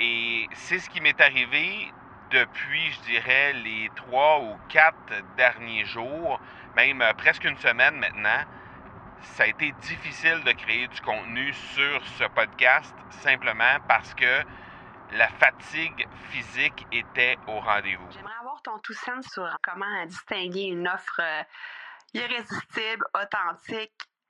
Et c'est ce qui m'est arrivé depuis, je dirais, les trois ou quatre derniers jours, même euh, presque une semaine maintenant. Ça a été difficile de créer du contenu sur ce podcast simplement parce que la fatigue physique était au rendez-vous. J'aimerais avoir ton tout sens sur comment distinguer une offre euh, irrésistible, authentique,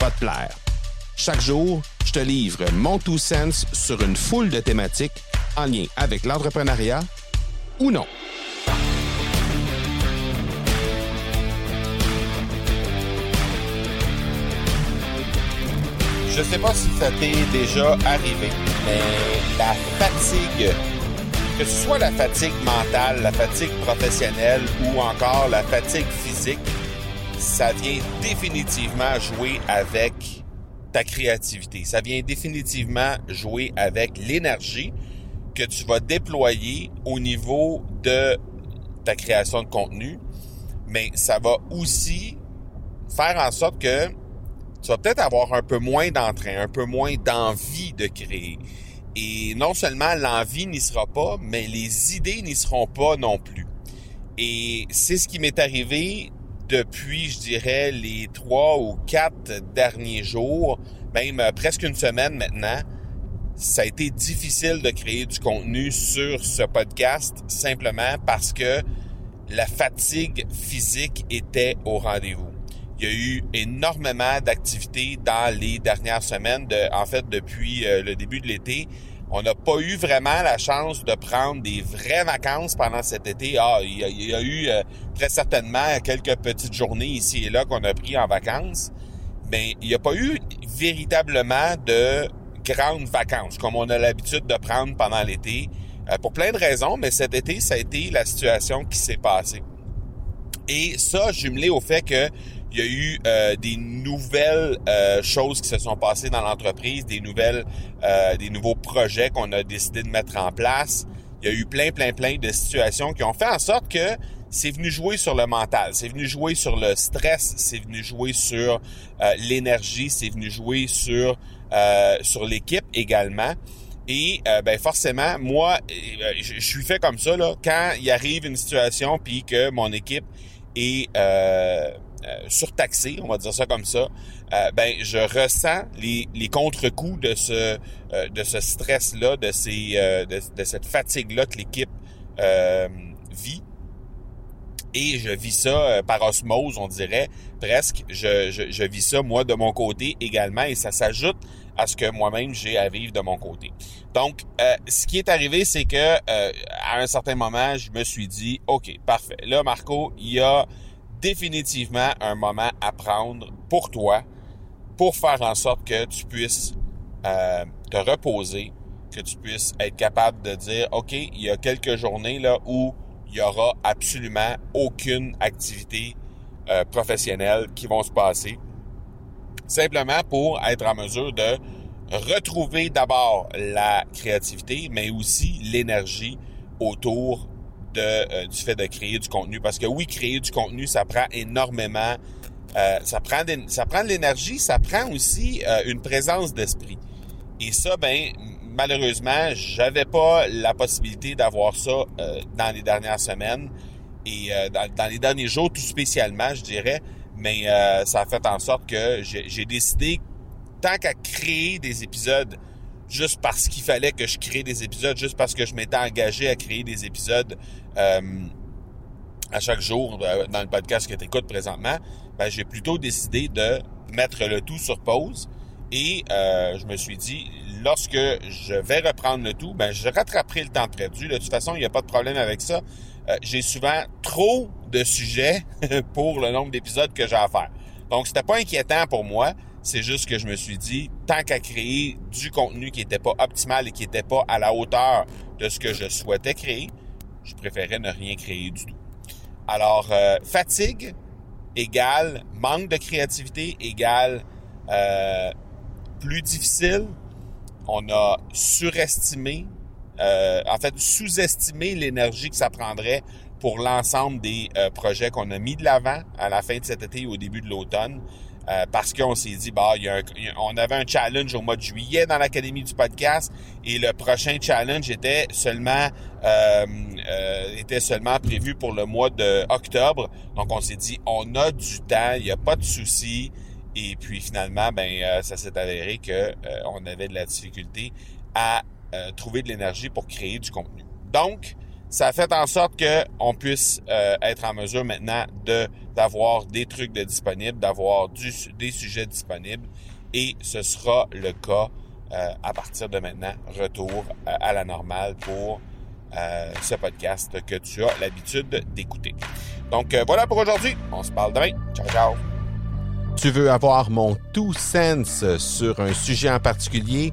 va te plaire. Chaque jour, je te livre mon Two Sense sur une foule de thématiques en lien avec l'entrepreneuriat ou non. Je sais pas si ça t'est déjà arrivé, mais la fatigue, que ce soit la fatigue mentale, la fatigue professionnelle ou encore la fatigue physique, ça vient définitivement jouer avec ta créativité. Ça vient définitivement jouer avec l'énergie que tu vas déployer au niveau de ta création de contenu, mais ça va aussi faire en sorte que tu vas peut-être avoir un peu moins d'entrain, un peu moins d'envie de créer. Et non seulement l'envie n'y sera pas, mais les idées n'y seront pas non plus. Et c'est ce qui m'est arrivé depuis, je dirais, les trois ou quatre derniers jours, même euh, presque une semaine maintenant. Ça a été difficile de créer du contenu sur ce podcast simplement parce que la fatigue physique était au rendez-vous. Il y a eu énormément d'activités dans les dernières semaines, en fait depuis euh, le début de l'été. On n'a pas eu vraiment la chance de prendre des vraies vacances pendant cet été. Ah, il y a, eu euh, très certainement quelques petites journées ici et là qu'on a pris en vacances, mais il n'y a pas eu véritablement de grandes vacances comme on a l'habitude de prendre pendant l'été, euh, pour plein de raisons, mais cet été, ça a été la situation qui s'est passée. Et ça, jumelé au fait que il y a eu euh, des nouvelles euh, choses qui se sont passées dans l'entreprise, des nouvelles, euh, des nouveaux projets qu'on a décidé de mettre en place. Il y a eu plein, plein, plein de situations qui ont fait en sorte que c'est venu jouer sur le mental, c'est venu jouer sur le stress, c'est venu jouer sur l'énergie, c'est venu jouer sur sur l'équipe également. Et ben forcément, moi, je suis fait comme ça là. Quand il arrive une situation puis que mon équipe est euh, surtaxé, on va dire ça comme ça, euh, ben je ressens les, les contre-coups de ce euh, de ce stress-là, de ces de, cette fatigue-là que l'équipe vit. Et je vis ça par osmose, on dirait presque. Je, je, je, vis ça moi de mon côté également, et ça s'ajoute à ce que moi-même j'ai à vivre de mon côté. Donc, ce qui est arrivé, c'est que à un certain moment, je me suis dit, ok, parfait. Là, Marco, il y a définitivement un moment à prendre pour toi pour faire en sorte que tu puisses euh, te reposer, que tu puisses être capable de dire, OK, il y a quelques journées là où il y aura absolument aucune activité euh, professionnelle qui vont se passer. Simplement pour être en mesure de retrouver d'abord la créativité, mais aussi l'énergie autour de, euh, du fait de créer du contenu. Parce que oui, créer du contenu, ça prend énormément, euh, ça prend ça prend de l'énergie, ça prend aussi euh, une présence d'esprit. Et ça, ben malheureusement, j'avais pas la possibilité d'avoir ça dans les dernières semaines et dans, dans, les derniers jours tout spécialement, je dirais. Mais ça a fait en sorte que j'ai décidé, tant qu'à créer des épisodes juste parce qu'il fallait que je crée des épisodes, juste parce que je m'étais engagé à créer des épisodes euh, à chaque jour euh, dans le podcast que tu écoutes présentement, ben, j'ai plutôt décidé de mettre le tout sur pause et euh, je me suis dit, lorsque je vais reprendre le tout, ben, je rattraperai le temps perdu. De toute façon, il n'y a pas de problème avec ça. j'ai souvent trop de sujets pour le nombre d'épisodes que j'ai à faire. Donc, c'était pas inquiétant pour moi. C'est juste que je me suis dit, tant qu'à créer du contenu qui n'était pas optimal et qui n'était pas à la hauteur de ce que je souhaitais créer, je préférais ne rien créer du tout. Alors, euh, fatigue égale manque de créativité égale euh, plus difficile. On a surestimé, euh, en fait, sous-estimé l'énergie que ça prendrait pour l'ensemble des projets qu'on a mis de l'avant à la fin de cet été et au début de l'automne. Euh, parce qu'on s'est dit, bah, il y a un, on avait un challenge au mois de juillet dans l'Académie du podcast et le prochain challenge était seulement euh, euh, était seulement prévu pour le mois de octobre. Donc on s'est dit, on a du temps, il n'y a pas de souci. Et puis finalement, ben ça s'est avéré que on avait de la difficulté à trouver de l'énergie pour créer du contenu. Donc, ça a fait en sorte qu'on puisse euh, être en mesure maintenant de d'avoir des trucs de disponibles, d'avoir des sujets disponibles, et ce sera le cas euh, à partir de maintenant, retour euh, à la normale pour ce podcast que tu as l'habitude d'écouter. Donc voilà pour aujourd'hui. On se parle demain. Ciao, ciao. Tu veux avoir mon tout sens sur un sujet en particulier?